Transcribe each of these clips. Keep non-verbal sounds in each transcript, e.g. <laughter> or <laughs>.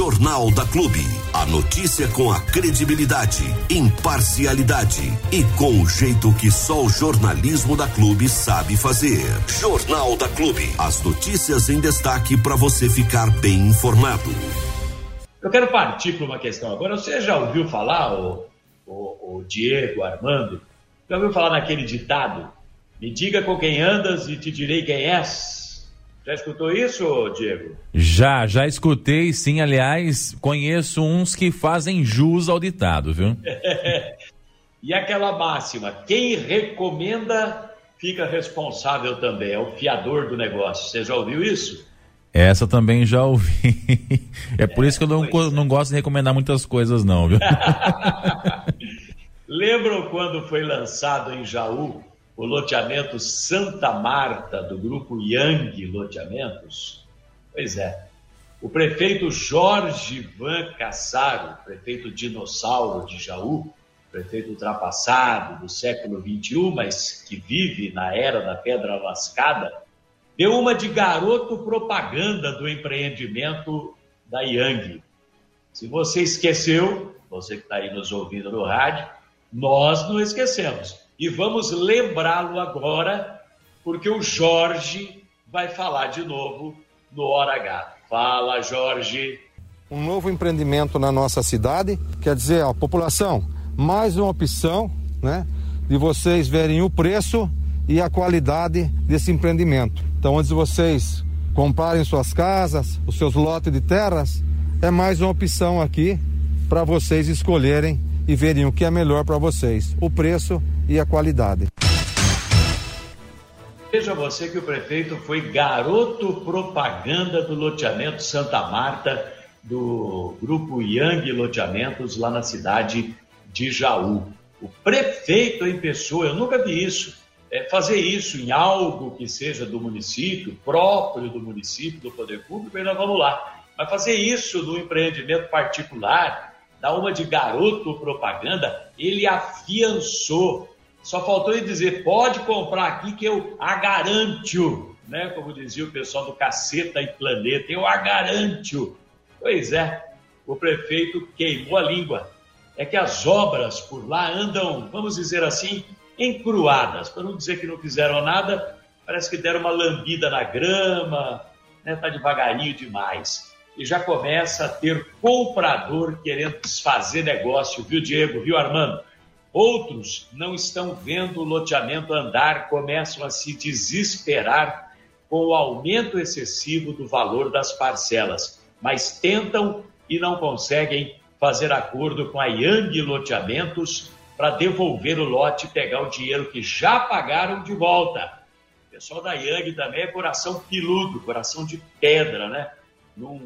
Jornal da Clube. A notícia com a credibilidade, imparcialidade e com o jeito que só o jornalismo da Clube sabe fazer. Jornal da Clube. As notícias em destaque para você ficar bem informado. Eu quero partir para uma questão agora. Você já ouviu falar, o, o, o Diego, Armando, já ouviu falar naquele ditado? Me diga com quem andas e te direi quem és. Já escutou isso, Diego? Já, já escutei, sim. Aliás, conheço uns que fazem jus ao ditado, viu? <laughs> e aquela máxima: quem recomenda fica responsável também, é o fiador do negócio. Você já ouviu isso? Essa também já ouvi. <laughs> É por é, isso que eu não, não gosto de recomendar muitas coisas, não, viu? <laughs> Lembram quando foi lançado em Jaú o loteamento Santa Marta, do grupo Yang Loteamentos? Pois é. O prefeito Jorge Van Cassaro, prefeito dinossauro de Jaú, prefeito ultrapassado do século XXI, mas que vive na era da pedra lascada, deu uma de garoto propaganda do empreendimento da Yang. Se você esqueceu, você que está aí nos ouvindo no rádio, nós não esquecemos e vamos lembrá-lo agora, porque o Jorge vai falar de novo no Hora H. Fala, Jorge. Um novo empreendimento na nossa cidade, quer dizer, a população, mais uma opção, né, de vocês verem o preço e a qualidade desse empreendimento. Então, antes de vocês comprarem suas casas, os seus lotes de terras, é mais uma opção aqui para vocês escolherem e verem o que é melhor para vocês, o preço e a qualidade. Veja você que o prefeito foi garoto propaganda do loteamento Santa Marta, do grupo Yang Loteamentos, lá na cidade de Jaú. O prefeito em pessoa, eu nunca vi isso, é fazer isso em algo que seja do município, próprio do município, do poder público, nós vamos lá. Mas fazer isso no empreendimento particular, da uma de garoto propaganda, ele afiançou. Só faltou ele dizer: pode comprar aqui que eu a garanto, né? Como dizia o pessoal do Caceta e Planeta, eu a garanto. Pois é, o prefeito queimou a língua. É que as obras por lá andam, vamos dizer assim, encruadas. Para não dizer que não fizeram nada, parece que deram uma lambida na grama, né? Tá devagarinho demais e já começa a ter comprador querendo desfazer negócio, viu, Diego, viu, Armando? Outros não estão vendo o loteamento andar, começam a se desesperar com o aumento excessivo do valor das parcelas, mas tentam e não conseguem fazer acordo com a Yang Loteamentos para devolver o lote e pegar o dinheiro que já pagaram de volta. O pessoal da Yang também é coração piludo, coração de pedra, né? Não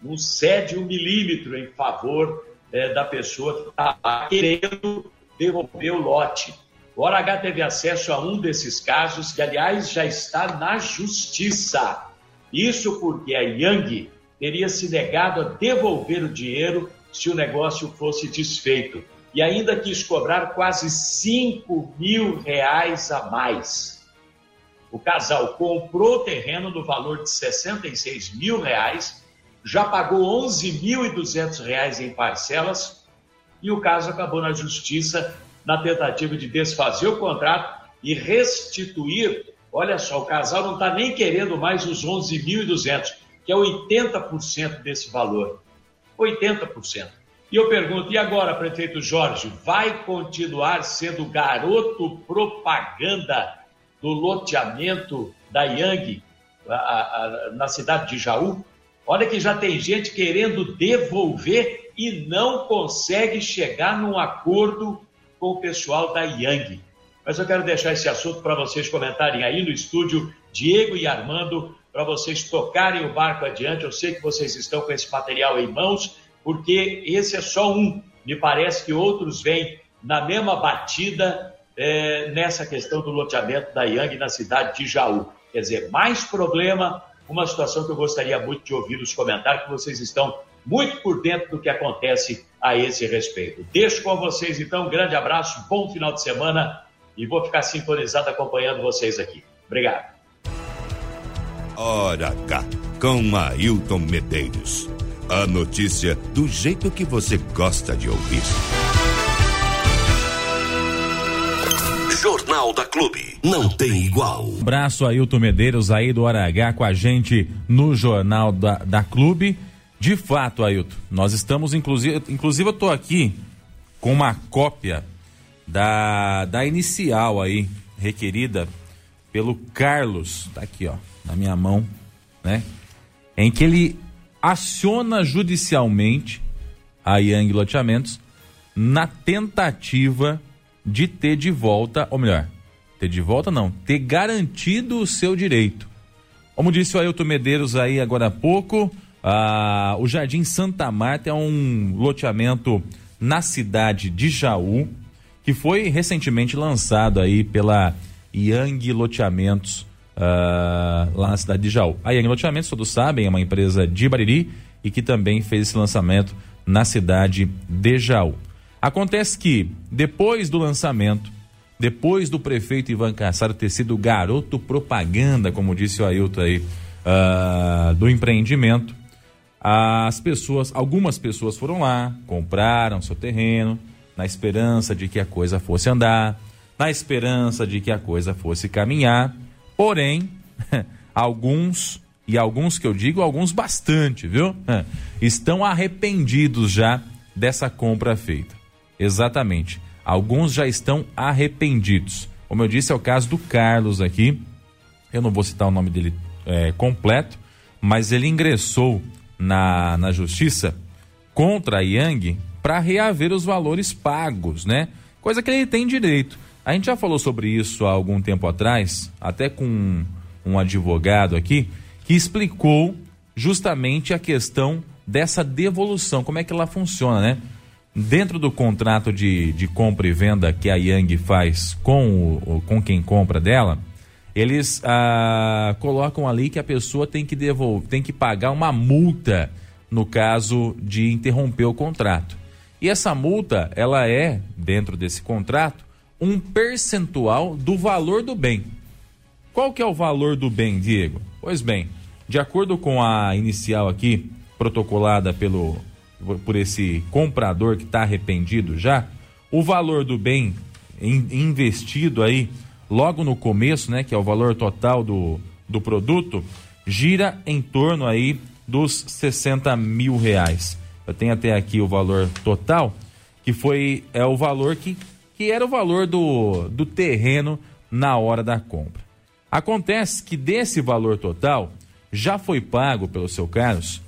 não cede um milímetro em favor é, da pessoa que está querendo devolver o lote. O Hora H teve acesso a um desses casos, que, aliás, já está na justiça. Isso porque a Yang teria se negado a devolver o dinheiro se o negócio fosse desfeito. E ainda quis cobrar quase 5 mil reais a mais. O casal comprou o terreno no valor de 66 mil reais já pagou R$ 11.200 em parcelas e o caso acabou na justiça na tentativa de desfazer o contrato e restituir. Olha só, o casal não está nem querendo mais os 11.200, que é 80% desse valor. 80%. E eu pergunto, e agora, prefeito Jorge, vai continuar sendo garoto propaganda do loteamento da Yang a, a, na cidade de Jaú? Olha que já tem gente querendo devolver e não consegue chegar num acordo com o pessoal da Yang. Mas eu quero deixar esse assunto para vocês comentarem aí no estúdio, Diego e Armando, para vocês tocarem o barco adiante. Eu sei que vocês estão com esse material em mãos, porque esse é só um. Me parece que outros vêm na mesma batida é, nessa questão do loteamento da Yang na cidade de Jaú. Quer dizer, mais problema, uma situação que eu gostaria muito de ouvir os comentários, que vocês estão muito por dentro do que acontece a esse respeito. Deixo com vocês, então, um grande abraço, bom final de semana e vou ficar sintonizado acompanhando vocês aqui. Obrigado. Hora H, com Ailton Medeiros. A notícia do jeito que você gosta de ouvir. Jornal da Clube. Não tem igual. Abraço Ailton Medeiros aí do Hora H com a gente no Jornal da, da Clube. De fato, Ailton, nós estamos, inclusive, inclusive eu tô aqui com uma cópia da, da inicial aí, requerida pelo Carlos, tá aqui ó, na minha mão, né? Em que ele aciona judicialmente a Yang Loteamentos na tentativa de ter de volta, ou melhor, ter de volta não, ter garantido o seu direito. Como disse o Ailton Medeiros aí agora há pouco, ah, o Jardim Santa Marta é um loteamento na cidade de Jaú, que foi recentemente lançado aí pela Yang Loteamentos ah, lá na cidade de Jaú. A Yang Loteamentos, todos sabem, é uma empresa de Bariri e que também fez esse lançamento na cidade de Jaú. Acontece que, depois do lançamento, depois do prefeito Ivan Cassaro ter sido garoto propaganda, como disse o Ailton aí, uh, do empreendimento, as pessoas, algumas pessoas foram lá, compraram seu terreno, na esperança de que a coisa fosse andar, na esperança de que a coisa fosse caminhar. Porém, <laughs> alguns, e alguns que eu digo, alguns bastante, viu? <laughs> Estão arrependidos já dessa compra feita. Exatamente. Alguns já estão arrependidos. Como eu disse, é o caso do Carlos aqui. Eu não vou citar o nome dele é, completo, mas ele ingressou na, na justiça contra a Yang para reaver os valores pagos, né? Coisa que ele tem direito. A gente já falou sobre isso há algum tempo atrás, até com um, um advogado aqui, que explicou justamente a questão dessa devolução, como é que ela funciona, né? Dentro do contrato de, de compra e venda que a Yang faz com, o, com quem compra dela, eles ah, colocam ali que a pessoa tem que devolver, tem que pagar uma multa no caso de interromper o contrato. E essa multa, ela é, dentro desse contrato, um percentual do valor do bem. Qual que é o valor do bem, Diego? Pois bem, de acordo com a inicial aqui, protocolada pelo, por esse comprador que está arrependido já, o valor do bem investido aí logo no começo, né, que é o valor total do, do produto, gira em torno aí dos 60 mil reais. Eu tenho até aqui o valor total, que foi é o valor que, que era o valor do, do terreno na hora da compra. Acontece que desse valor total já foi pago pelo seu Carlos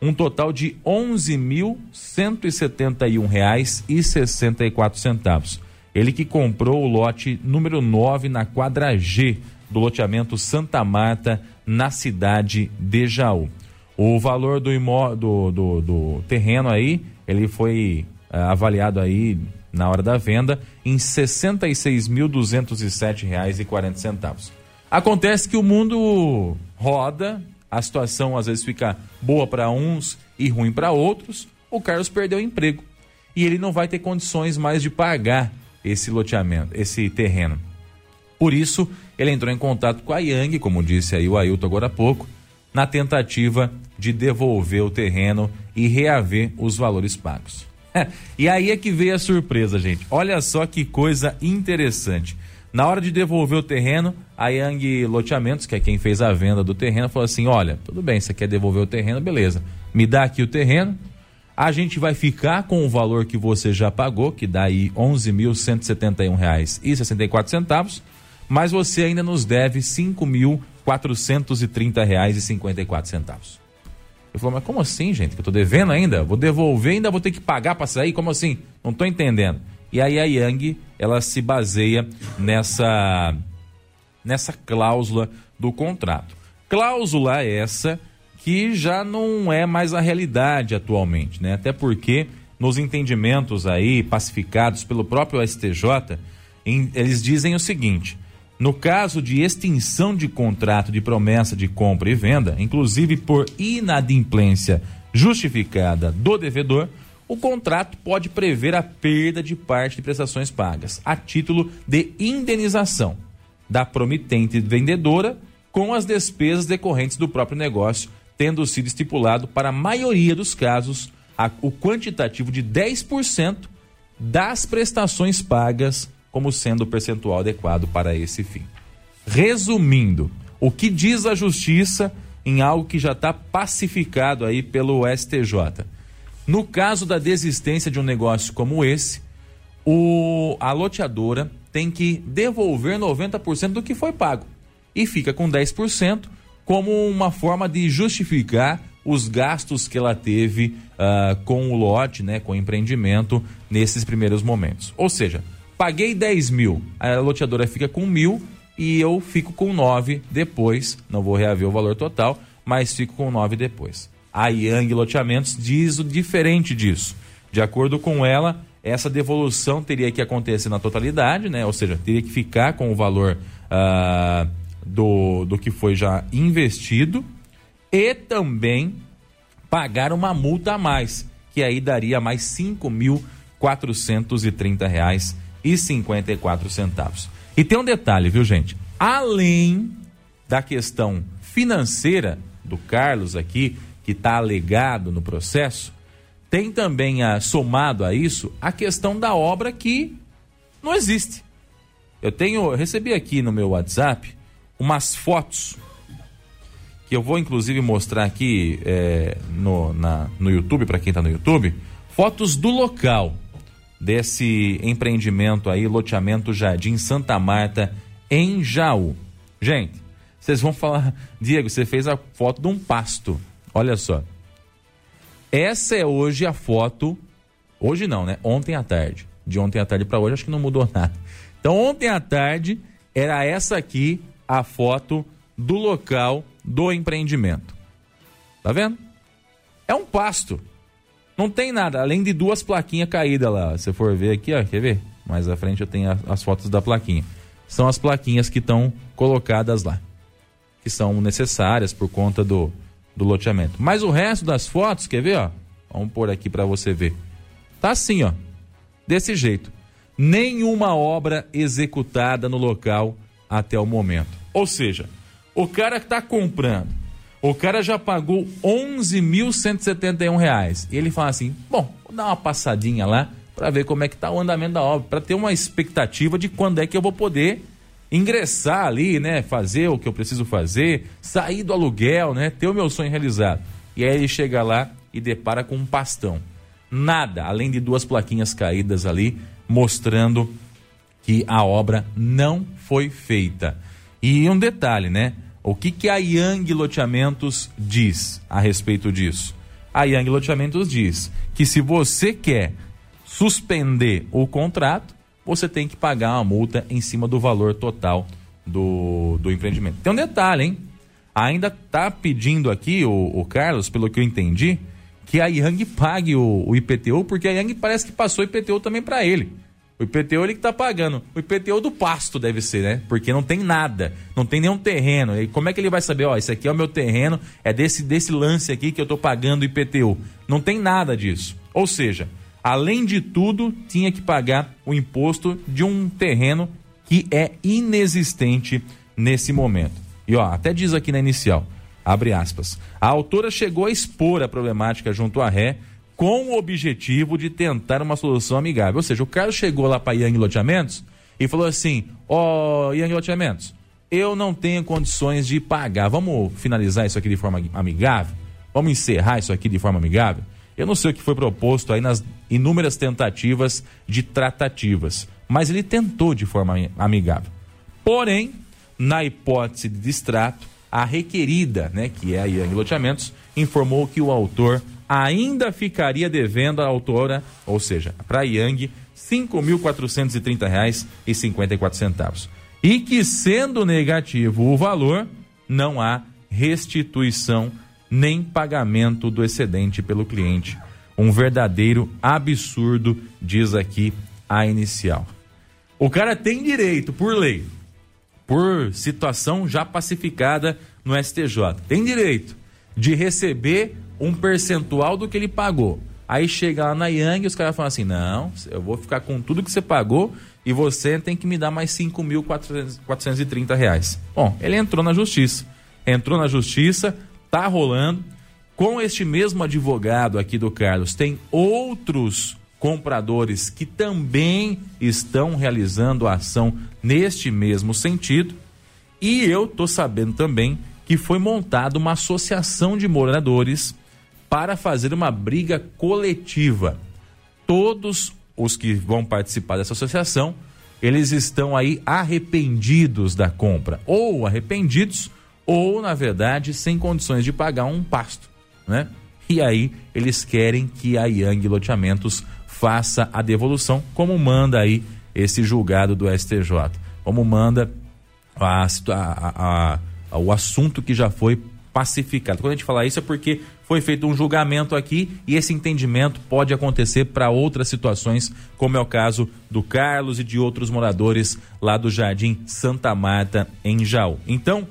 um total de R$ 11.171,64 ele que comprou o lote número 9 na quadra G do loteamento Santa Marta, na cidade de Jaú. O valor do, imó do, do, do terreno aí, ele foi uh, avaliado aí na hora da venda em R$ 66.207,40. Acontece que o mundo roda, a situação às vezes fica boa para uns e ruim para outros. O Carlos perdeu o emprego e ele não vai ter condições mais de pagar esse loteamento, esse terreno. Por isso, ele entrou em contato com a Yang, como disse aí o Ailton agora há pouco, na tentativa de devolver o terreno e reaver os valores pagos. <laughs> e aí é que veio a surpresa, gente. Olha só que coisa interessante. Na hora de devolver o terreno, a Yang Loteamentos, que é quem fez a venda do terreno, falou assim: Olha, tudo bem, você quer devolver o terreno, beleza. Me dá aqui o terreno, a gente vai ficar com o valor que você já pagou, que dá aí R$ 11.171,64, mas você ainda nos deve R$ 5.430,54. Eu falou, mas como assim, gente? Que eu tô devendo ainda? Vou devolver ainda vou ter que pagar para sair? Como assim? Não tô entendendo. E aí a Yang, ela se baseia nessa nessa cláusula do contrato. Cláusula essa que já não é mais a realidade atualmente, né? Até porque nos entendimentos aí pacificados pelo próprio STJ, em, eles dizem o seguinte: no caso de extinção de contrato de promessa de compra e venda, inclusive por inadimplência justificada do devedor, o contrato pode prever a perda de parte de prestações pagas a título de indenização da promitente vendedora com as despesas decorrentes do próprio negócio tendo sido estipulado para a maioria dos casos a, o quantitativo de 10% das prestações pagas como sendo o percentual adequado para esse fim. Resumindo, o que diz a justiça em algo que já está pacificado aí pelo STJ? No caso da desistência de um negócio como esse, o, a loteadora tem que devolver 90% do que foi pago e fica com 10% como uma forma de justificar os gastos que ela teve uh, com o lote, né, com o empreendimento nesses primeiros momentos. Ou seja, paguei 10 mil, a loteadora fica com mil e eu fico com 9 depois. Não vou reaver o valor total, mas fico com 9 depois. A Yang Loteamentos diz o diferente disso. De acordo com ela, essa devolução teria que acontecer na totalidade, né? Ou seja, teria que ficar com o valor uh, do, do que foi já investido e também pagar uma multa a mais, que aí daria mais R$ 5.430,54. E tem um detalhe, viu, gente? Além da questão financeira do Carlos aqui, que está alegado no processo, tem também a, somado a isso a questão da obra que não existe. Eu tenho, recebi aqui no meu WhatsApp umas fotos que eu vou inclusive mostrar aqui é, no, na, no YouTube, para quem está no YouTube, fotos do local desse empreendimento aí, loteamento Jardim Santa Marta, em Jaú. Gente, vocês vão falar, <laughs> Diego, você fez a foto de um pasto. Olha só. Essa é hoje a foto, hoje não, né? Ontem à tarde. De ontem à tarde para hoje acho que não mudou <laughs> nada. Então ontem à tarde era essa aqui a foto do local do empreendimento. Tá vendo? É um pasto. Não tem nada, além de duas plaquinhas caídas lá. Se for ver aqui, ó, quer ver? Mais à frente eu tenho as fotos da plaquinha. São as plaquinhas que estão colocadas lá. Que são necessárias por conta do, do loteamento. Mas o resto das fotos, quer ver, ó? Vamos pôr aqui para você ver. Tá assim, ó. Desse jeito. Nenhuma obra executada no local até o momento. Ou seja, o cara que está comprando o cara já pagou 11.171 reais. E ele fala assim: bom, vou dar uma passadinha lá para ver como é que tá o andamento da obra, para ter uma expectativa de quando é que eu vou poder ingressar ali, né, fazer o que eu preciso fazer, sair do aluguel, né, ter o meu sonho realizado. E aí ele chega lá e depara com um pastão. Nada, além de duas plaquinhas caídas ali, mostrando que a obra não foi feita. E um detalhe, né? O que, que a Yang Loteamentos diz a respeito disso? A Yang Loteamentos diz que se você quer suspender o contrato, você tem que pagar uma multa em cima do valor total do, do empreendimento. Tem um detalhe, hein? Ainda está pedindo aqui o, o, Carlos, pelo que eu entendi, que a Yang pague o, o IPTU, porque a Yang parece que passou IPTU também para ele. O IPTU ele que tá pagando. O IPTU do pasto deve ser, né? Porque não tem nada, não tem nenhum terreno. E como é que ele vai saber, ó, esse aqui é o meu terreno, é desse desse lance aqui que eu tô pagando IPTU. Não tem nada disso. Ou seja, além de tudo, tinha que pagar o imposto de um terreno que é inexistente nesse momento. E ó, até diz aqui na inicial, abre aspas. A autora chegou a expor a problemática junto à ré com o objetivo de tentar uma solução amigável. Ou seja, o cara chegou lá para Yang Loteamentos e falou assim: Ó, oh, Yang Loteamentos, eu não tenho condições de pagar. Vamos finalizar isso aqui de forma amigável? Vamos encerrar isso aqui de forma amigável? Eu não sei o que foi proposto aí nas inúmeras tentativas de tratativas, mas ele tentou de forma amigável. Porém, na hipótese de distrato, a requerida, né, que é a Yang Loteamentos, informou que o autor ainda ficaria devendo à autora, ou seja, para Yang, R$ 5.430,54. E que, sendo negativo o valor, não há restituição nem pagamento do excedente pelo cliente. Um verdadeiro absurdo, diz aqui a inicial. O cara tem direito, por lei, por situação já pacificada no STJ, tem direito de receber um percentual do que ele pagou. Aí chega lá na Yang e os caras falam assim: não, eu vou ficar com tudo que você pagou e você tem que me dar mais 5.430 reais. Bom, ele entrou na justiça. Entrou na justiça, tá rolando. Com este mesmo advogado aqui do Carlos, tem outros compradores que também estão realizando a ação neste mesmo sentido. E eu tô sabendo também que foi montada uma associação de moradores para fazer uma briga coletiva. Todos os que vão participar dessa associação, eles estão aí arrependidos da compra, ou arrependidos, ou na verdade sem condições de pagar um pasto, né? E aí eles querem que a Yang Loteamentos faça a devolução, como manda aí esse julgado do STJ, como manda a, a, a, o assunto que já foi pacificado. Quando a gente fala isso é porque foi feito um julgamento aqui e esse entendimento pode acontecer para outras situações, como é o caso do Carlos e de outros moradores lá do Jardim Santa Marta, em Jaú. Então,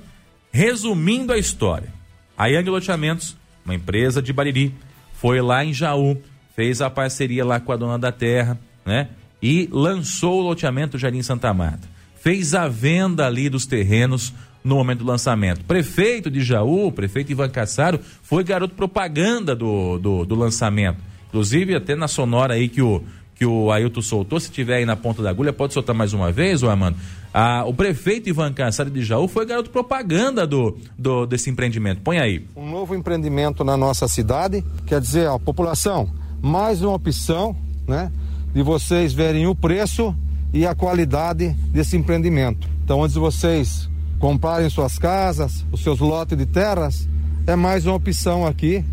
resumindo a história, a Yang Loteamentos, uma empresa de Bariri, foi lá em Jaú, fez a parceria lá com a dona da terra, né? E lançou o loteamento Jardim Santa Marta. Fez a venda ali dos terrenos no momento do lançamento. Prefeito de Jaú, prefeito Ivan Cassaro, foi garoto propaganda do, do, do, lançamento. Inclusive, até na sonora aí que o, que o Ailton soltou, se tiver aí na ponta da agulha, pode soltar mais uma vez, ô Armando. Ah, o prefeito Ivan Cassaro de Jaú foi garoto propaganda do, do, desse empreendimento. Põe aí. Um novo empreendimento na nossa cidade, quer dizer, a população, mais uma opção, né? De vocês verem o preço e a qualidade desse empreendimento. Então, antes de vocês comprarem suas casas, os seus lotes de terras, é mais uma opção aqui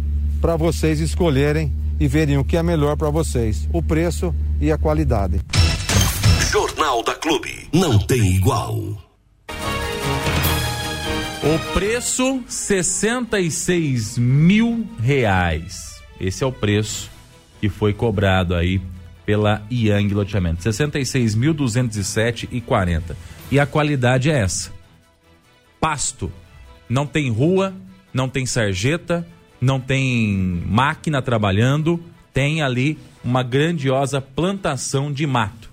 para vocês escolherem e verem o que é melhor para vocês, o preço e a qualidade. Jornal da Clube, não tem igual. O preço 66 mil reais. Esse é o preço que foi cobrado aí pela Yang Loteamento, 66.207 e 40. E a qualidade é essa pasto. Não tem rua, não tem sarjeta, não tem máquina trabalhando, tem ali uma grandiosa plantação de mato,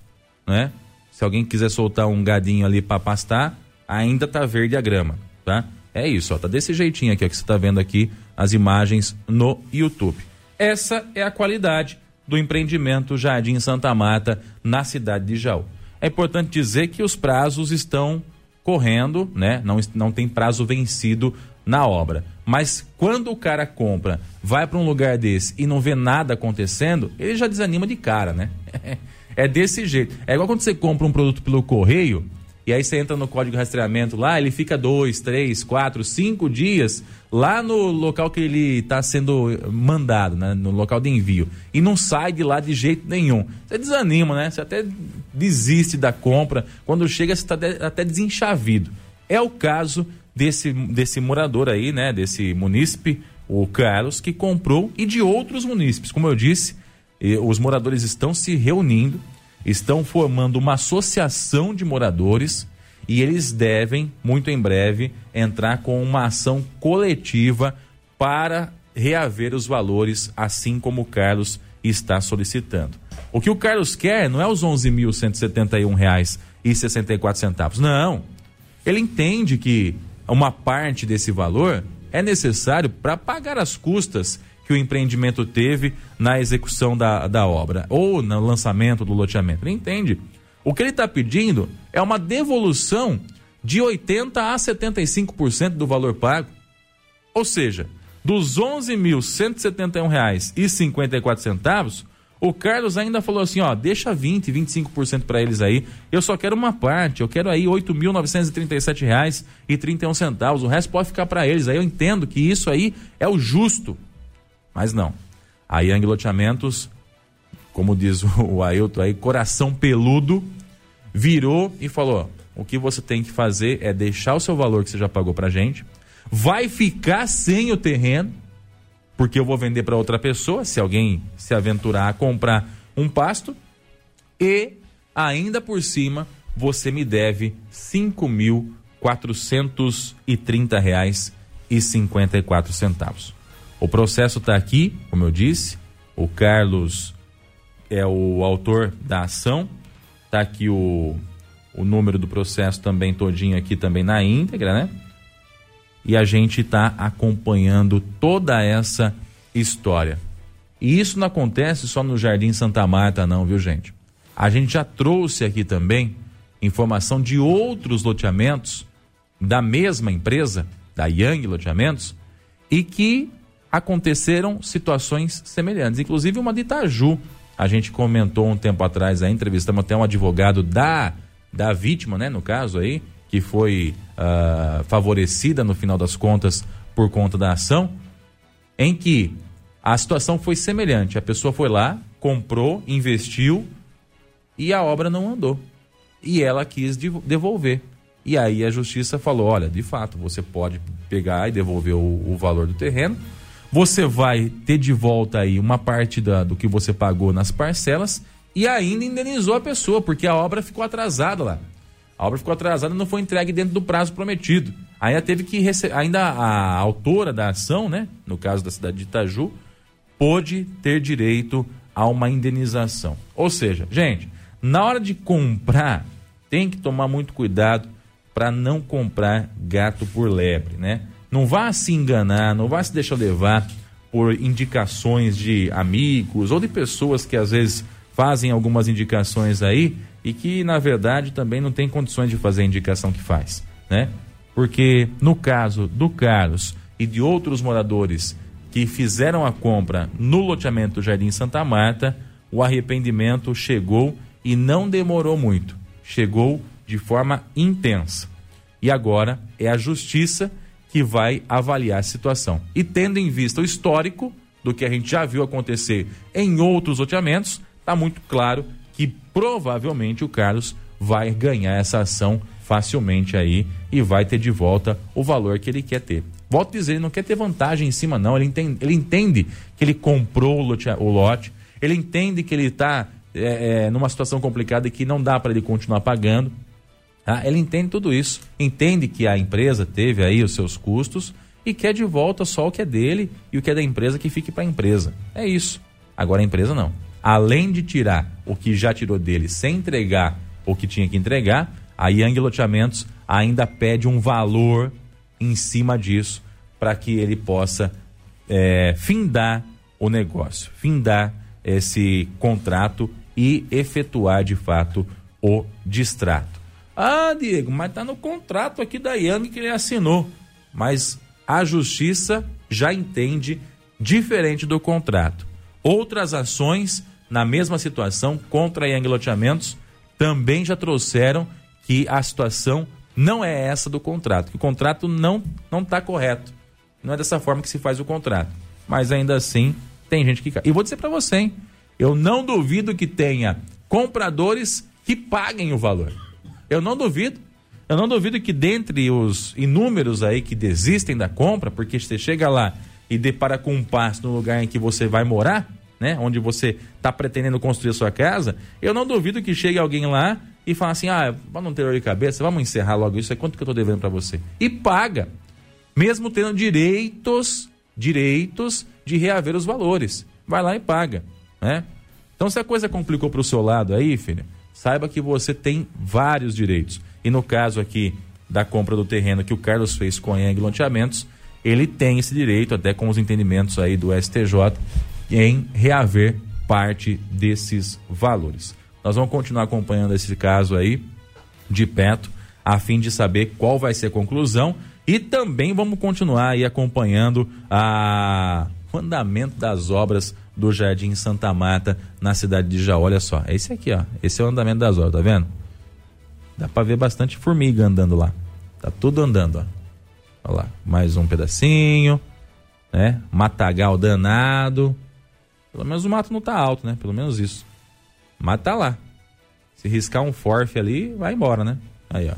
né? Se alguém quiser soltar um gadinho ali para pastar, ainda tá verde a grama, tá? É isso, ó, tá desse jeitinho aqui ó, que você tá vendo aqui as imagens no YouTube. Essa é a qualidade do empreendimento Jardim Santa Mata na cidade de Jaú. É importante dizer que os prazos estão correndo, né? Não, não tem prazo vencido na obra. Mas quando o cara compra, vai para um lugar desse e não vê nada acontecendo, ele já desanima de cara, né? <laughs> é desse jeito. É igual quando você compra um produto pelo correio e aí você entra no código de rastreamento lá, ele fica dois, três, quatro, cinco dias lá no local que ele está sendo mandado, né? no local de envio, e não sai de lá de jeito nenhum. Você desanima, né? Você até desiste da compra. Quando chega, você está até desenchavido. É o caso desse, desse morador aí, né? Desse munícipe, o Carlos, que comprou, e de outros munícipes. Como eu disse, os moradores estão se reunindo, estão formando uma associação de moradores e eles devem, muito em breve, entrar com uma ação coletiva para reaver os valores, assim como o Carlos está solicitando. O que o Carlos quer não é os R$ 11.171,64. Não. Ele entende que uma parte desse valor é necessário para pagar as custas que o empreendimento teve na execução da, da obra ou no lançamento do loteamento. Ele entende. O que ele está pedindo é uma devolução de 80% a 75% do valor pago. Ou seja, dos R$ 11.171,54, o Carlos ainda falou assim, ó, deixa 20, 25% para eles aí. Eu só quero uma parte, eu quero aí R$ 8.937,31. O resto pode ficar para eles. Aí eu entendo que isso aí é o justo. Mas não. A Yang Loteamentos como diz o Ailton aí, coração peludo, virou e falou: o que você tem que fazer é deixar o seu valor que você já pagou pra gente, vai ficar sem o terreno, porque eu vou vender para outra pessoa, se alguém se aventurar a comprar um pasto, e ainda por cima você me deve R$ 5.430 e 54 centavos. O processo está aqui, como eu disse, o Carlos é o autor da ação. Tá aqui o, o número do processo também todinho aqui também na íntegra, né? e a gente está acompanhando toda essa história. E isso não acontece só no Jardim Santa Marta, não, viu, gente? A gente já trouxe aqui também informação de outros loteamentos da mesma empresa, da Yang Loteamentos, e que aconteceram situações semelhantes, inclusive uma de Itaju. A gente comentou um tempo atrás, a entrevistamos até um advogado da, da vítima, né, no caso aí, que foi uh, favorecida no final das contas por conta da ação, em que a situação foi semelhante. A pessoa foi lá, comprou, investiu e a obra não andou. E ela quis devolver. E aí a justiça falou: olha, de fato, você pode pegar e devolver o, o valor do terreno. Você vai ter de volta aí uma parte da, do que você pagou nas parcelas e ainda indenizou a pessoa, porque a obra ficou atrasada lá. A obra ficou atrasada e não foi entregue dentro do prazo prometido. Ainda teve que receber, ainda a autora da ação, né, no caso da cidade de Itaju, pôde ter direito a uma indenização. Ou seja, gente, na hora de comprar, tem que tomar muito cuidado para não comprar gato por lebre, né? Não vá se enganar, não vá se deixar levar por indicações de amigos ou de pessoas que às vezes fazem algumas indicações aí e que na verdade também não tem condições de fazer a indicação que faz, né? Porque no caso do Carlos e de outros moradores que fizeram a compra no loteamento Jardim Santa Marta, o arrependimento chegou e não demorou muito. Chegou de forma intensa. E agora é a justiça que vai avaliar a situação. E tendo em vista o histórico do que a gente já viu acontecer em outros loteamentos, está muito claro que provavelmente o Carlos vai ganhar essa ação facilmente aí e vai ter de volta o valor que ele quer ter. Volto a dizer, ele não quer ter vantagem em cima, não. Ele entende, ele entende que ele comprou o lote, o lote ele entende que ele está é, é, numa situação complicada e que não dá para ele continuar pagando. Tá? Ele entende tudo isso. Entende que a empresa teve aí os seus custos e quer de volta só o que é dele e o que é da empresa que fique para a empresa. É isso. Agora a empresa não. Além de tirar o que já tirou dele sem entregar o que tinha que entregar, a Yang Loteamentos ainda pede um valor em cima disso para que ele possa é, findar o negócio, findar esse contrato e efetuar de fato o distrato. Ah, Diego, mas está no contrato aqui da Yang que ele assinou. Mas a justiça já entende diferente do contrato. Outras ações na mesma situação contra Yang Loteamentos também já trouxeram que a situação não é essa do contrato, que o contrato não não está correto. Não é dessa forma que se faz o contrato. Mas ainda assim, tem gente que. E vou dizer para você, hein? Eu não duvido que tenha compradores que paguem o valor. Eu não duvido. Eu não duvido que dentre os inúmeros aí que desistem da compra, porque você chega lá e depara com um passo no lugar em que você vai morar, né? Onde você está pretendendo construir a sua casa, eu não duvido que chegue alguém lá e fala assim: ah, vamos não ter dor de cabeça, vamos encerrar logo isso, é quanto que eu estou devendo para você? E paga, mesmo tendo direitos, direitos de reaver os valores. Vai lá e paga, né? Então, se a coisa complicou para o seu lado aí, filha, saiba que você tem vários direitos. E no caso aqui da compra do terreno que o Carlos fez com a Yang Loteamentos, ele tem esse direito, até com os entendimentos aí do STJ, em reaver parte desses valores. Nós vamos continuar acompanhando esse caso aí de perto, a fim de saber qual vai ser a conclusão e também vamos continuar aí acompanhando a o andamento das obras do Jardim Santa Mata na cidade de Jaú. Olha só, é esse aqui, ó. Esse é o andamento das obras, tá vendo? Dá para ver bastante formiga andando lá. Tá tudo andando, ó. Olha lá, mais um pedacinho, né? Matagal danado. Pelo menos o mato não tá alto, né? Pelo menos isso. Mas tá lá. Se riscar um forfe ali, vai embora, né? Aí, ó.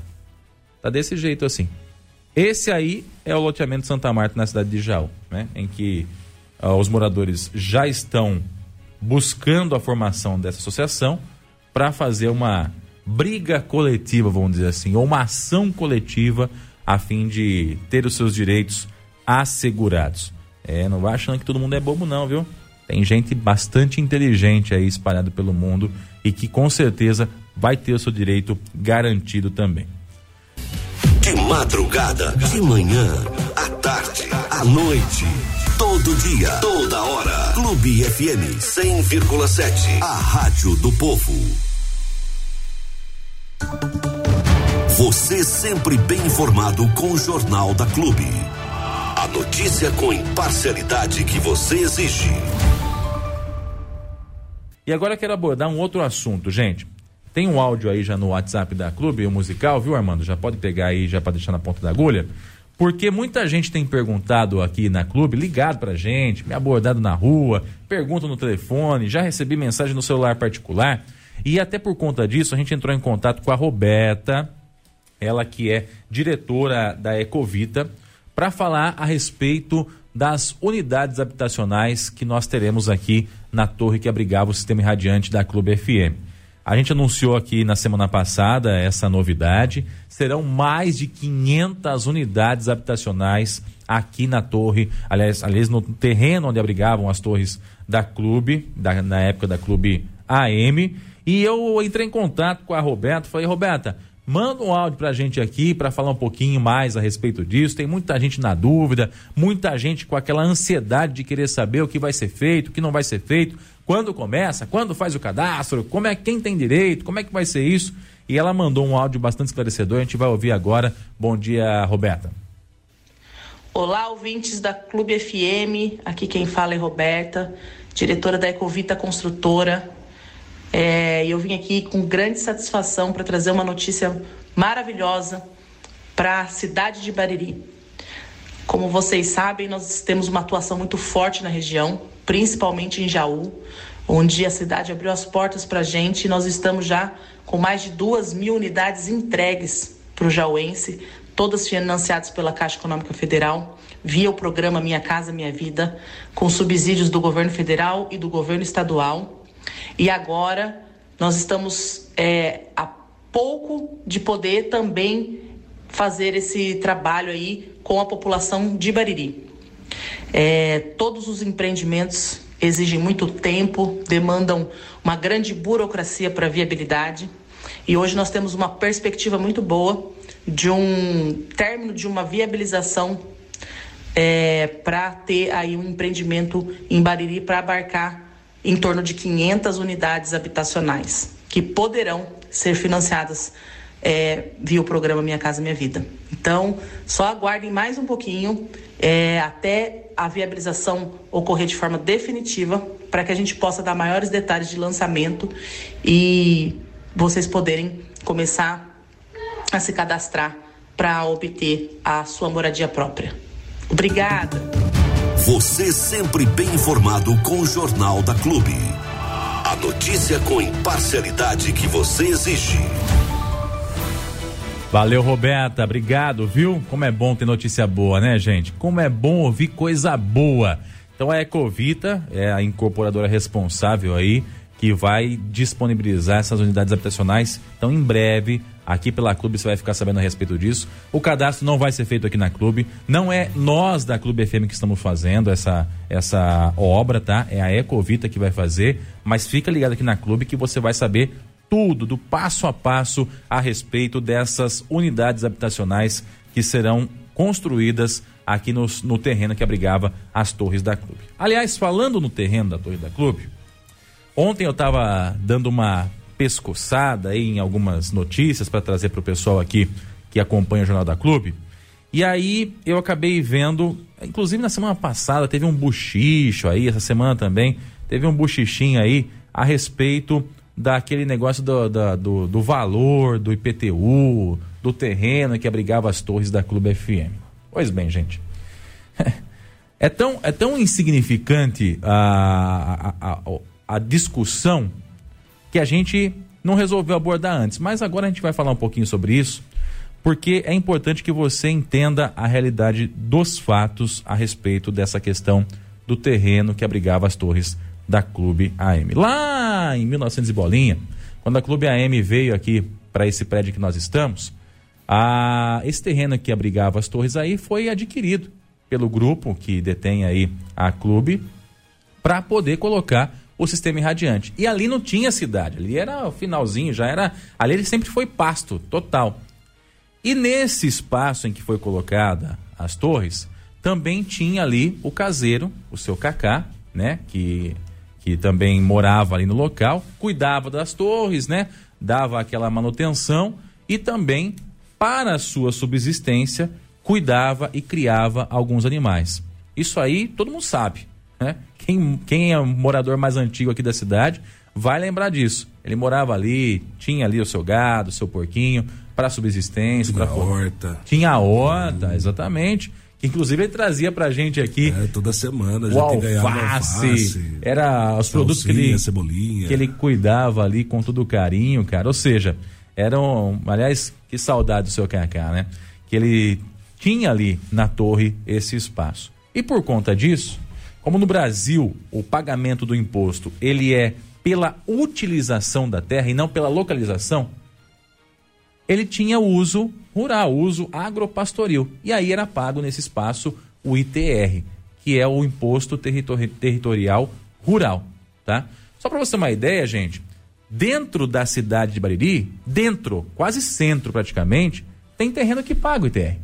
Tá desse jeito assim. Esse aí é o loteamento Santa Marta na cidade de Jaú, né? Em que uh, os moradores já estão buscando a formação dessa associação para fazer uma briga coletiva, vamos dizer assim, ou uma ação coletiva a fim de ter os seus direitos assegurados. É, não vai achando que todo mundo é bobo não, viu? Tem gente bastante inteligente aí espalhado pelo mundo e que com certeza vai ter o seu direito garantido também. De madrugada, de manhã à tarde, à noite. Todo dia, toda hora. Clube FM 100,7. A Rádio do Povo. Você sempre bem informado com o Jornal da Clube. A notícia com imparcialidade que você exige. E agora quero abordar um outro assunto, gente. Tem um áudio aí já no WhatsApp da Clube, o musical, viu, Armando? Já pode pegar aí já para deixar na ponta da agulha. Porque muita gente tem perguntado aqui na Clube, ligado pra gente, me abordado na rua, pergunta no telefone, já recebi mensagem no celular particular. E até por conta disso, a gente entrou em contato com a Roberta, ela que é diretora da Ecovita, para falar a respeito das unidades habitacionais que nós teremos aqui na torre que abrigava o sistema irradiante da Clube FM. A gente anunciou aqui na semana passada essa novidade. Serão mais de 500 unidades habitacionais aqui na torre, aliás, aliás no terreno onde abrigavam as torres da Clube, da, na época da Clube AM. E eu entrei em contato com a Roberta, falei, Roberta, Manda um áudio pra gente aqui para falar um pouquinho mais a respeito disso. Tem muita gente na dúvida, muita gente com aquela ansiedade de querer saber o que vai ser feito, o que não vai ser feito, quando começa, quando faz o cadastro, como é quem tem direito, como é que vai ser isso. E ela mandou um áudio bastante esclarecedor, a gente vai ouvir agora. Bom dia, Roberta. Olá, ouvintes da Clube FM. Aqui quem fala é Roberta, diretora da Ecovita Construtora, é, eu vim aqui com grande satisfação para trazer uma notícia maravilhosa para a cidade de Bariri. Como vocês sabem, nós temos uma atuação muito forte na região, principalmente em Jaú, onde a cidade abriu as portas para a gente e nós estamos já com mais de duas mil unidades entregues para o jauense, todas financiadas pela Caixa Econômica Federal, via o programa Minha Casa Minha Vida, com subsídios do governo federal e do governo estadual. E agora nós estamos é, a pouco de poder também fazer esse trabalho aí com a população de Bariri. É, todos os empreendimentos exigem muito tempo, demandam uma grande burocracia para viabilidade. E hoje nós temos uma perspectiva muito boa de um término de uma viabilização é, para ter aí um empreendimento em Bariri para abarcar em torno de 500 unidades habitacionais, que poderão ser financiadas é, via o programa Minha Casa Minha Vida. Então, só aguardem mais um pouquinho é, até a viabilização ocorrer de forma definitiva, para que a gente possa dar maiores detalhes de lançamento e vocês poderem começar a se cadastrar para obter a sua moradia própria. Obrigada! Você sempre bem informado com o Jornal da Clube. A notícia com imparcialidade que você exige. Valeu, Roberta. Obrigado, viu? Como é bom ter notícia boa, né, gente? Como é bom ouvir coisa boa. Então a Ecovita é a incorporadora responsável aí que vai disponibilizar essas unidades habitacionais. Então, em breve, Aqui pela Clube você vai ficar sabendo a respeito disso. O cadastro não vai ser feito aqui na Clube. Não é nós da Clube FM que estamos fazendo essa, essa obra, tá? É a Ecovita que vai fazer. Mas fica ligado aqui na Clube que você vai saber tudo, do passo a passo, a respeito dessas unidades habitacionais que serão construídas aqui no, no terreno que abrigava as torres da Clube. Aliás, falando no terreno da Torre da Clube, ontem eu estava dando uma pescoçada em algumas notícias para trazer para o pessoal aqui que acompanha o Jornal da Clube. E aí eu acabei vendo, inclusive na semana passada teve um buchicho aí, essa semana também, teve um buchichinho aí a respeito daquele negócio do, do, do, do valor do IPTU, do terreno que abrigava as torres da Clube FM. Pois bem, gente. <laughs> É tão, é tão insignificante a, a, a, a discussão que a gente não resolveu abordar antes. Mas agora a gente vai falar um pouquinho sobre isso, porque é importante que você entenda a realidade dos fatos a respeito dessa questão do terreno que abrigava as torres da Clube AM. Lá em 1900 e bolinha, quando a Clube AM veio aqui para esse prédio que nós estamos, a, esse terreno que abrigava as torres aí foi adquirido pelo grupo que detém aí a Clube para poder colocar o sistema irradiante. E ali não tinha cidade, ali era o finalzinho, já era. Ali ele sempre foi pasto, total. E nesse espaço em que foi colocada as torres, também tinha ali o caseiro, o seu Cacá, né? Que, que também morava ali no local, cuidava das torres, né? Dava aquela manutenção e também, para a sua subsistência, cuidava e criava alguns animais. Isso aí todo mundo sabe, né? Quem, quem é um morador mais antigo aqui da cidade vai lembrar disso. Ele morava ali, tinha ali o seu gado, o seu porquinho, para subsistência. Tinha pra... horta. Tinha a horta, hum. exatamente. Inclusive ele trazia pra gente aqui. É, toda semana, já o alface, alface, Era os produtos que ele, cebolinha. que ele cuidava ali com todo carinho, cara. Ou seja, eram. Aliás, que saudade do seu Kaká, né? Que ele tinha ali na torre esse espaço. E por conta disso, como no Brasil o pagamento do imposto ele é pela utilização da terra e não pela localização, ele tinha uso rural, uso agropastoril. E aí era pago nesse espaço o ITR, que é o Imposto Territori Territorial Rural, tá? Só para você ter uma ideia, gente, dentro da cidade de Bariri, dentro, quase centro praticamente, tem terreno que paga o ITR.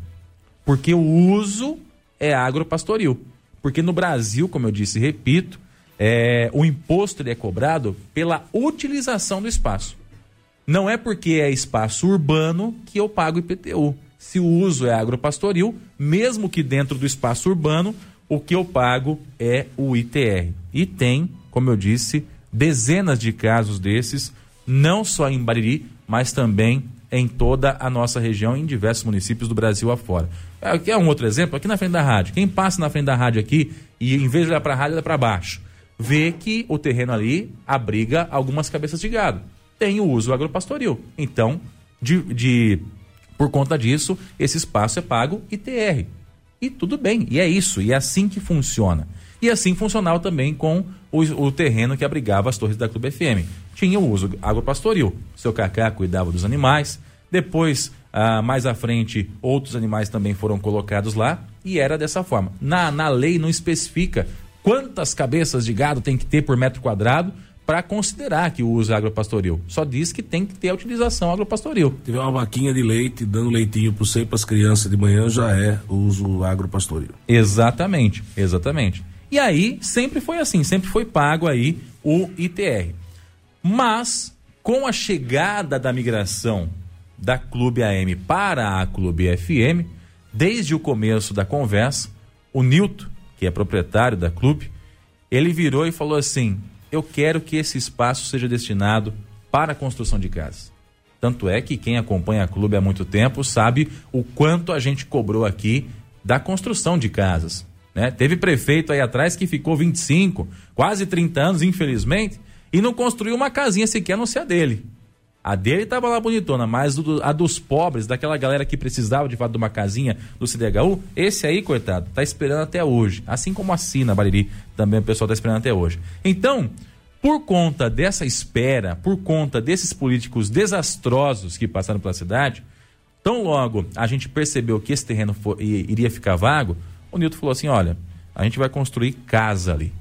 Porque o uso é agropastoril. Porque no Brasil, como eu disse e repito, é, o imposto é cobrado pela utilização do espaço. Não é porque é espaço urbano que eu pago IPTU. Se o uso é agropastoril, mesmo que dentro do espaço urbano, o que eu pago é o ITR. E tem, como eu disse, dezenas de casos desses, não só em Bariri, mas também em toda a nossa região, em diversos municípios do Brasil afora. Aqui é um outro exemplo, aqui na frente da rádio. Quem passa na frente da rádio aqui e em vez de olhar para a rádio, olha para baixo vê que o terreno ali abriga algumas cabeças de gado. Tem o uso agropastoril. Então, de, de por conta disso, esse espaço é pago ITR. E tudo bem, e é isso, e é assim que funciona. E assim funcionava também com o, o terreno que abrigava as torres da Clube FM. Tinha o uso agropastoril. Seu Cacá cuidava dos animais. Depois, ah, mais à frente, outros animais também foram colocados lá. E era dessa forma. Na, na lei não especifica quantas cabeças de gado tem que ter por metro quadrado para considerar que o uso é agropastoril. Só diz que tem que ter a utilização agropastoril. Tiver uma vaquinha de leite dando leitinho para para as crianças de manhã, já é uso agropastoril. Exatamente, exatamente. E aí, sempre foi assim, sempre foi pago aí o ITR. Mas, com a chegada da migração da Clube AM para a Clube FM, desde o começo da conversa, o Nilton que é proprietário da clube, ele virou e falou assim: Eu quero que esse espaço seja destinado para a construção de casas. Tanto é que quem acompanha a clube há muito tempo sabe o quanto a gente cobrou aqui da construção de casas. Né? Teve prefeito aí atrás que ficou 25, quase 30 anos, infelizmente, e não construiu uma casinha sequer ser a dele. A dele estava lá bonitona, mas a dos pobres, daquela galera que precisava de fato de uma casinha do CDHU, esse aí, coitado, tá esperando até hoje. Assim como a Sina Bariri, também o pessoal tá esperando até hoje. Então, por conta dessa espera, por conta desses políticos desastrosos que passaram pela cidade, tão logo a gente percebeu que esse terreno for, iria ficar vago, o Nilton falou assim: olha, a gente vai construir casa ali.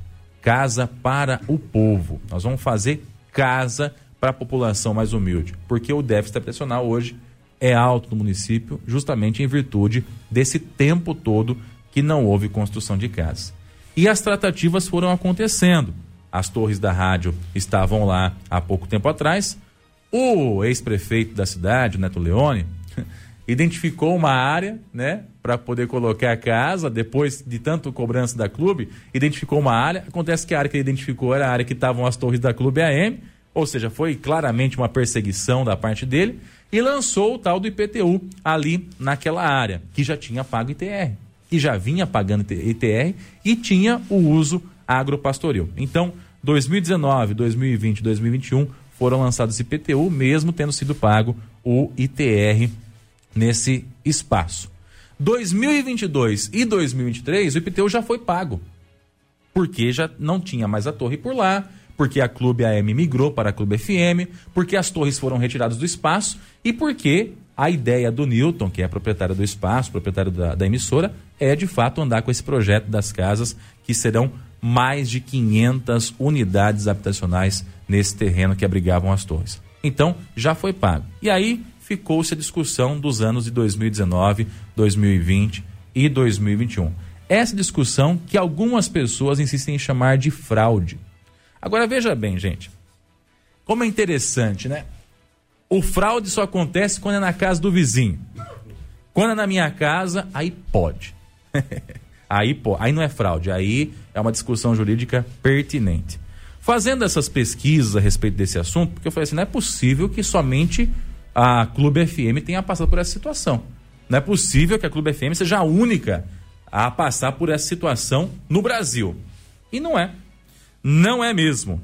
Casa para o povo. Nós vamos fazer casa para a população mais humilde, porque o déficit habitacional hoje é alto no município, justamente em virtude desse tempo todo que não houve construção de casas. E as tratativas foram acontecendo. As torres da rádio estavam lá há pouco tempo atrás. O ex-prefeito da cidade, Neto Leone, <laughs> identificou uma área, né, para poder colocar a casa, depois de tanto cobrança da clube, identificou uma área. Acontece que a área que ele identificou era a área que estavam as torres da Clube AM ou seja, foi claramente uma perseguição da parte dele, e lançou o tal do IPTU ali naquela área, que já tinha pago ITR, que já vinha pagando ITR e tinha o uso agropastoril. Então, 2019, 2020, 2021 foram lançados IPTU, mesmo tendo sido pago o ITR nesse espaço. 2022 e 2023 o IPTU já foi pago, porque já não tinha mais a torre por lá, porque a Clube AM migrou para a Clube FM, porque as torres foram retiradas do espaço e porque a ideia do Newton, que é proprietário do espaço, proprietário da, da emissora, é de fato andar com esse projeto das casas que serão mais de 500 unidades habitacionais nesse terreno que abrigavam as torres. Então, já foi pago. E aí ficou-se a discussão dos anos de 2019, 2020 e 2021. Essa discussão que algumas pessoas insistem em chamar de fraude. Agora veja bem, gente. Como é interessante, né? O fraude só acontece quando é na casa do vizinho. Quando é na minha casa, aí pode. <laughs> aí, pode. aí não é fraude, aí é uma discussão jurídica pertinente. Fazendo essas pesquisas a respeito desse assunto, porque eu falei assim, não é possível que somente a Clube FM tenha passado por essa situação. Não é possível que a Clube FM seja a única a passar por essa situação no Brasil. E não é. Não é mesmo.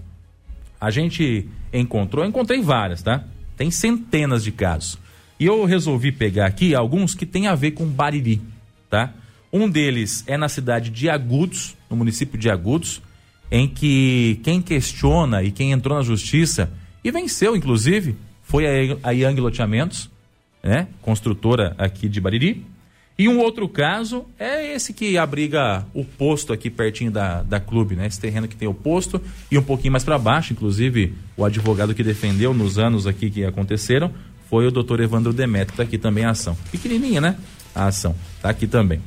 A gente encontrou, encontrei várias, tá? Tem centenas de casos. E eu resolvi pegar aqui alguns que têm a ver com Bariri, tá? Um deles é na cidade de Agudos, no município de Agudos, em que quem questiona e quem entrou na justiça e venceu, inclusive, foi a, Yang Loteamentos, né? Construtora aqui de Bariri. E um outro caso é esse que abriga o posto aqui pertinho da, da clube, né? Esse terreno que tem o posto e um pouquinho mais para baixo, inclusive o advogado que defendeu nos anos aqui que aconteceram foi o doutor Evandro Demetrio, tá aqui também a ação. Pequenininha, né? A ação, tá aqui também.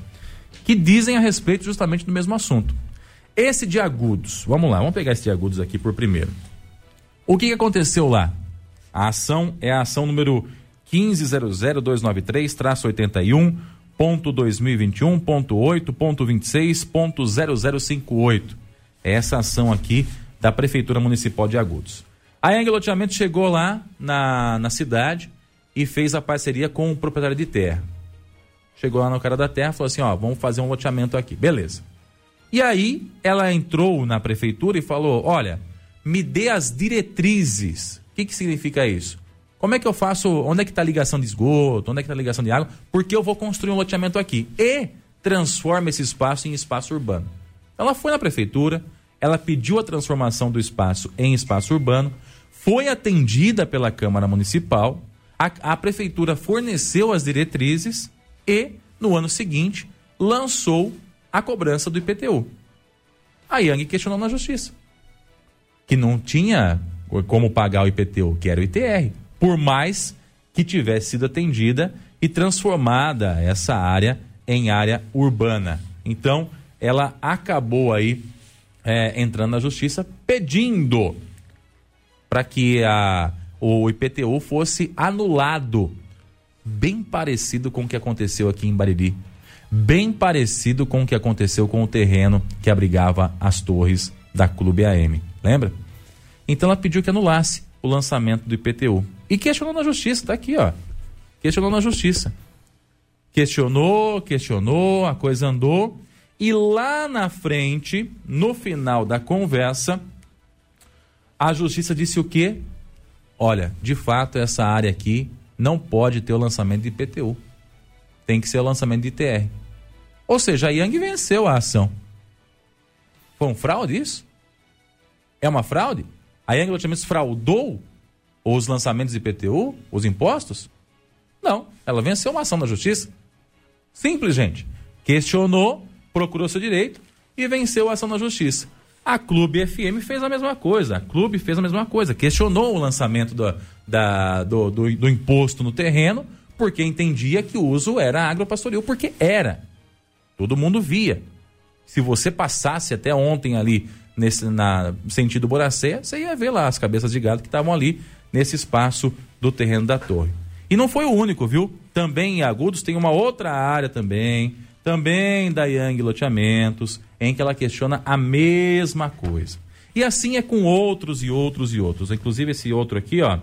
Que dizem a respeito justamente do mesmo assunto. Esse de agudos, vamos lá, vamos pegar esse de agudos aqui por primeiro. O que, que aconteceu lá? A ação é a ação número 15.00293-81 ponto 2021.8.26.0058. É essa ação aqui da Prefeitura Municipal de Agudos. A Yang Loteamento chegou lá na, na cidade e fez a parceria com o proprietário de terra. Chegou lá no cara da terra e falou assim: ó, vamos fazer um loteamento aqui. Beleza. E aí ela entrou na prefeitura e falou: olha, me dê as diretrizes. O que, que significa isso? Como é que eu faço? Onde é que está a ligação de esgoto? Onde é que está a ligação de água? Porque eu vou construir um loteamento aqui. E transforma esse espaço em espaço urbano. Ela foi na prefeitura, ela pediu a transformação do espaço em espaço urbano, foi atendida pela Câmara Municipal, a, a prefeitura forneceu as diretrizes e, no ano seguinte, lançou a cobrança do IPTU. A Yang questionou na justiça que não tinha como pagar o IPTU, que era o ITR por mais que tivesse sido atendida e transformada essa área em área urbana. Então, ela acabou aí é, entrando na justiça pedindo para que a, o IPTU fosse anulado. Bem parecido com o que aconteceu aqui em Bariri. Bem parecido com o que aconteceu com o terreno que abrigava as torres da Clube AM. Lembra? Então ela pediu que anulasse o lançamento do IPTU. E questionou na justiça, tá aqui, ó. Questionou na justiça. Questionou, questionou, a coisa andou. E lá na frente, no final da conversa, a justiça disse o quê? Olha, de fato, essa área aqui não pode ter o lançamento de IPTU. Tem que ser o lançamento de ITR. Ou seja, a Yang venceu a ação. Foi um fraude isso? É uma fraude? A Yang Loteamentos fraudou os lançamentos de IPTU, os impostos? Não, ela venceu uma ação da justiça. Simples, gente. Questionou, procurou seu direito e venceu a ação da justiça. A Clube FM fez a mesma coisa. A Clube fez a mesma coisa. Questionou o lançamento do, da, do, do, do imposto no terreno porque entendia que o uso era agropastoril, porque era. Todo mundo via. Se você passasse até ontem ali nesse na sentido Boracé, você ia ver lá as cabeças de gado que estavam ali nesse espaço do terreno da torre. E não foi o único, viu? Também em Agudos tem uma outra área também, também da Yang Loteamentos, em que ela questiona a mesma coisa. E assim é com outros e outros e outros. Inclusive esse outro aqui, ó,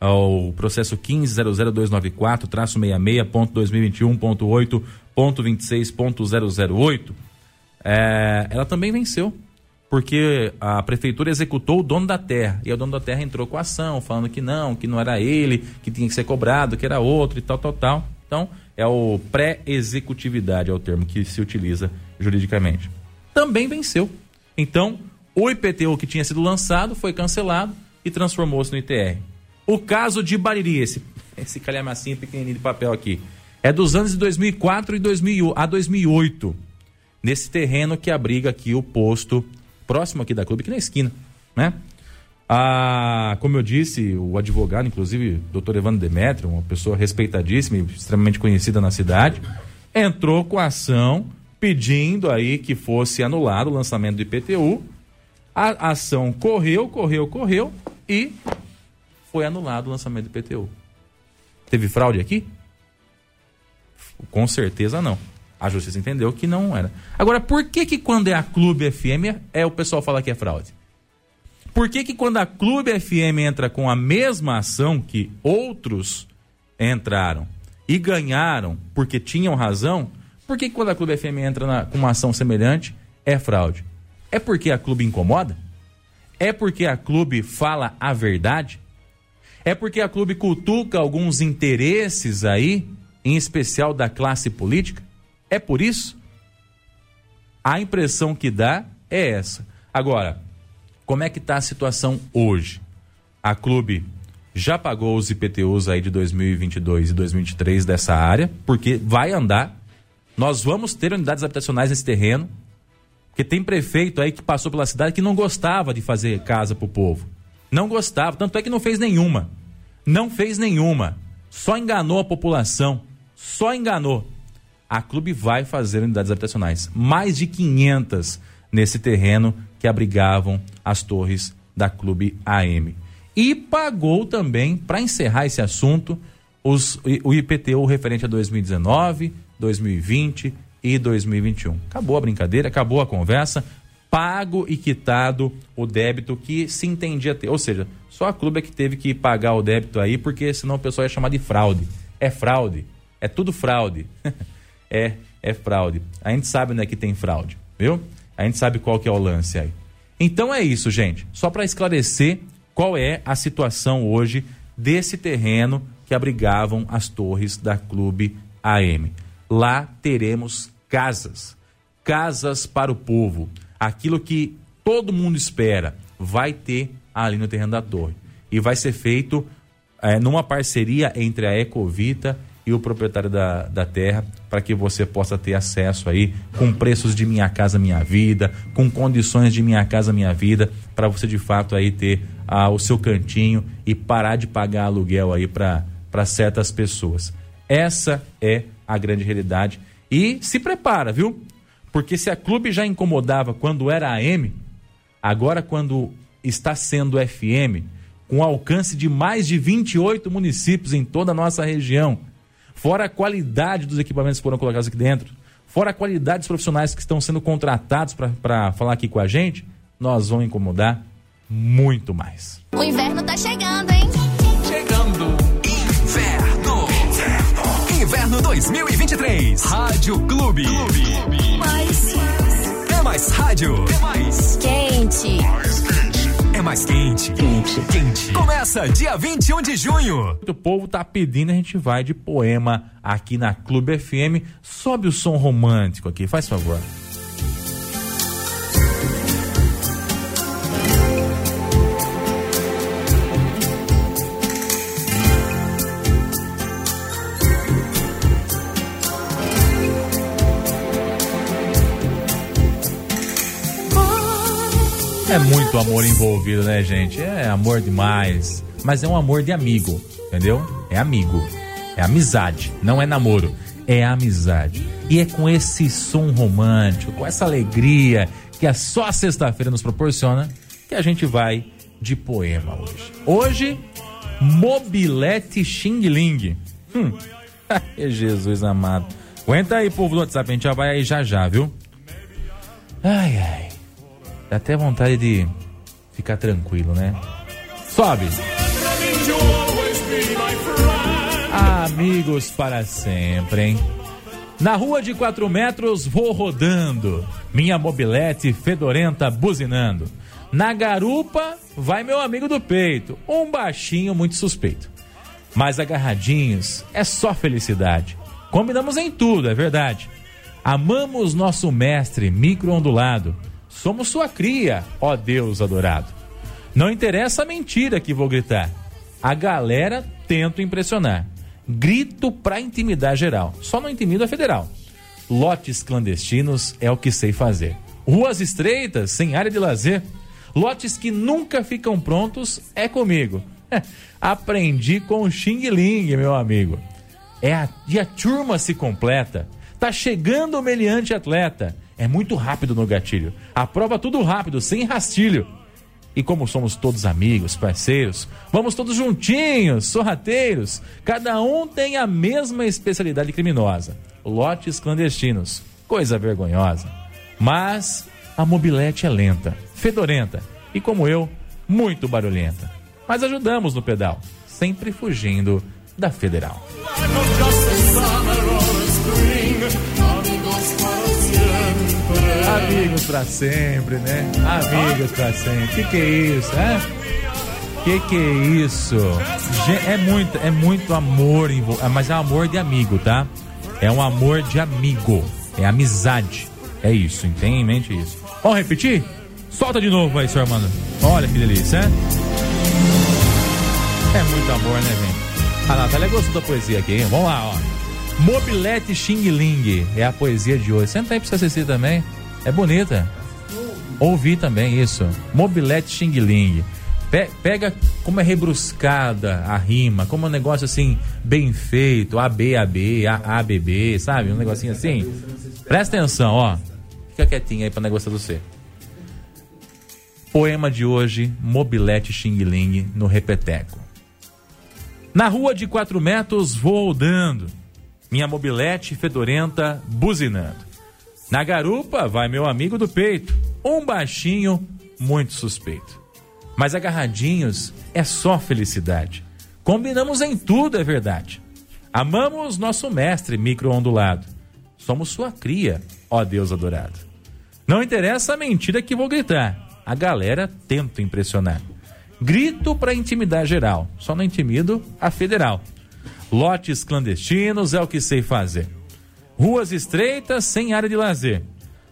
é o processo 15.00294-66.2021.8.26.008, é, ela também venceu porque a prefeitura executou o dono da terra e o dono da terra entrou com a ação, falando que não, que não era ele, que tinha que ser cobrado, que era outro e tal, tal, tal. Então, é o pré-executividade, é o termo que se utiliza juridicamente. Também venceu. Então, o IPTU que tinha sido lançado foi cancelado e transformou-se no ITR. O caso de Bariri, esse, <laughs> esse calhamacinho pequenininho de papel aqui, é dos anos de 2004 e 2000, a 2008, nesse terreno que abriga aqui o posto próximo aqui da clube, aqui na esquina, né? Ah, como eu disse, o advogado, inclusive, doutor Evandro Demetrio, uma pessoa respeitadíssima e extremamente conhecida na cidade, entrou com a ação pedindo aí que fosse anulado o lançamento do IPTU. A ação correu, correu, correu e foi anulado o lançamento do IPTU. Teve fraude aqui? Com certeza não. A justiça entendeu que não era. Agora, por que que quando é a Clube FM é o pessoal fala que é fraude? Por que que quando a Clube FM entra com a mesma ação que outros entraram e ganharam porque tinham razão, por que, que quando a Clube FM entra na, com uma ação semelhante é fraude? É porque a Clube incomoda? É porque a Clube fala a verdade? É porque a Clube cutuca alguns interesses aí, em especial da classe política? É por isso? A impressão que dá é essa. Agora, como é que está a situação hoje? A Clube já pagou os IPTUs aí de 2022 e 2023 dessa área, porque vai andar. Nós vamos ter unidades habitacionais nesse terreno, porque tem prefeito aí que passou pela cidade que não gostava de fazer casa para o povo. Não gostava, tanto é que não fez nenhuma. Não fez nenhuma. Só enganou a população. Só enganou a clube vai fazer unidades habitacionais. Mais de 500 nesse terreno que abrigavam as torres da Clube AM. E pagou também, para encerrar esse assunto, os, o IPTU referente a 2019, 2020 e 2021. Acabou a brincadeira, acabou a conversa, pago e quitado o débito que se entendia ter. Ou seja, só a clube é que teve que pagar o débito aí, porque senão o pessoal ia chamar de fraude. É fraude, é tudo fraude. <laughs> é, é fraude. A gente sabe onde é que tem fraude, viu? A gente sabe qual que é o lance aí. Então é isso, gente. Só para esclarecer qual é a situação hoje desse terreno que abrigavam as torres da Clube AM. Lá teremos casas, casas para o povo. Aquilo que todo mundo espera vai ter ali no terreno da torre. E vai ser feito é, numa parceria entre a Ecovita e o proprietário da, da terra para que você possa ter acesso aí com preços de Minha Casa Minha Vida, com condições de Minha Casa Minha Vida, para você de fato aí ter ah, o seu cantinho e parar de pagar aluguel aí para certas pessoas. Essa é a grande realidade. E se prepara, viu? Porque se a clube já incomodava quando era AM, agora quando está sendo FM, com alcance de mais de 28 municípios em toda a nossa região, fora a qualidade dos equipamentos que foram colocados aqui dentro, fora a qualidade dos profissionais que estão sendo contratados para falar aqui com a gente, nós vamos incomodar muito mais. O inverno tá chegando, hein? Chegando. Inverno. Inverno, inverno 2023. Rádio Clube. Clube. Mais. É mais rádio. É mais. Quente. Mais quente é mais quente. Quente. Quente. Começa dia 21 de junho. O povo tá pedindo, a gente vai de poema aqui na Clube FM. Sobe o som romântico aqui, faz favor. É muito amor envolvido, né, gente? É amor demais. Mas é um amor de amigo, entendeu? É amigo. É amizade. Não é namoro. É amizade. E é com esse som romântico, com essa alegria que a só sexta-feira nos proporciona, que a gente vai de poema hoje. Hoje, Mobilete Xing Ling. Hum. <laughs> Jesus amado. Aguenta aí, povo do WhatsApp, a gente já vai aí já já, viu? Ai, ai. Dá até vontade de ficar tranquilo, né? Sobe! Amigos para sempre, hein? Na rua de quatro metros vou rodando, minha mobilete fedorenta buzinando. Na garupa vai meu amigo do peito, um baixinho muito suspeito. Mas agarradinhos é só felicidade. Combinamos em tudo, é verdade. Amamos nosso mestre micro-ondulado Somos sua cria, ó Deus adorado. Não interessa a mentira que vou gritar. A galera tento impressionar. Grito pra intimidar geral. Só não intimido a federal. Lotes clandestinos é o que sei fazer. Ruas estreitas, sem área de lazer. Lotes que nunca ficam prontos é comigo. <laughs> Aprendi com o Xing Ling, meu amigo. É a, e a turma se completa Tá chegando o meliante atleta. É muito rápido no gatilho. Aprova tudo rápido, sem rastilho. E como somos todos amigos, parceiros, vamos todos juntinhos, sorrateiros. Cada um tem a mesma especialidade criminosa. Lotes clandestinos. Coisa vergonhosa. Mas a mobilete é lenta, fedorenta e, como eu, muito barulhenta. Mas ajudamos no pedal, sempre fugindo da federal. Amigos para sempre, né? Amigos para sempre. Que que é isso, né? Que que é isso? É muito, é muito amor, mas é amor de amigo, tá? É um amor de amigo, é amizade. É isso, tem em mente isso. Vamos repetir? Solta de novo aí, seu Armando. Olha que delícia, né? É muito amor, né, gente? A Natália gostou da poesia aqui, hein? Vamos lá, ó. Mobilete Xing Ling é a poesia de hoje. Senta aí pra você assistir também. É bonita. Ouvi também isso. Mobilete Xing Ling. Pe pega como é rebruscada a rima, como é um negócio assim, bem feito, AB, AB, ABB, sabe? Um negocinho assim. Presta atenção, ó. Fica quietinho aí pra negócio do você. Poema de hoje, Mobilete Xing Ling no Repeteco. Na rua de quatro metros vou rodando, minha mobilete fedorenta buzinando. Na garupa vai meu amigo do peito, um baixinho muito suspeito. Mas agarradinhos é só felicidade. Combinamos em tudo, é verdade. Amamos nosso mestre micro-ondulado. Somos sua cria, ó Deus adorado. Não interessa a mentira que vou gritar. A galera tenta impressionar. Grito para intimidar geral, só não intimido a federal. Lotes clandestinos é o que sei fazer. Ruas estreitas sem área de lazer.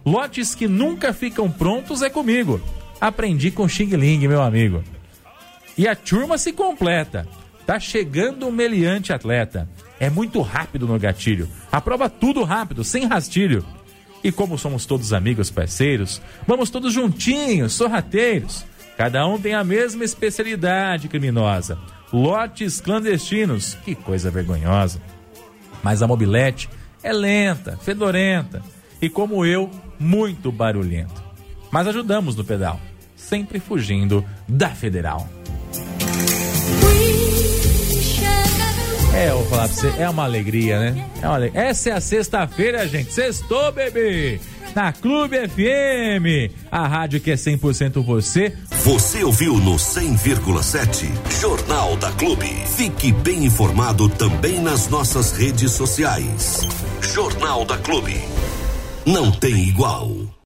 Lotes que nunca ficam prontos é comigo. Aprendi com Xing Ling, meu amigo. E a turma se completa. Tá chegando um meliante atleta. É muito rápido no gatilho. Aprova tudo rápido, sem rastilho. E como somos todos amigos, parceiros, vamos todos juntinhos, sorrateiros. Cada um tem a mesma especialidade criminosa. Lotes clandestinos, que coisa vergonhosa. Mas a mobilete é lenta, fedorenta e, como eu, muito barulhento. Mas ajudamos no pedal, sempre fugindo da federal. É, eu vou falar pra você, é uma alegria, né? É uma alegria. Essa é a sexta-feira, gente. Sextou, bebê! Na Clube FM, a rádio que é 100% você. Você ouviu no 100,7 Jornal da Clube. Fique bem informado também nas nossas redes sociais. Jornal da Clube. Não tem igual.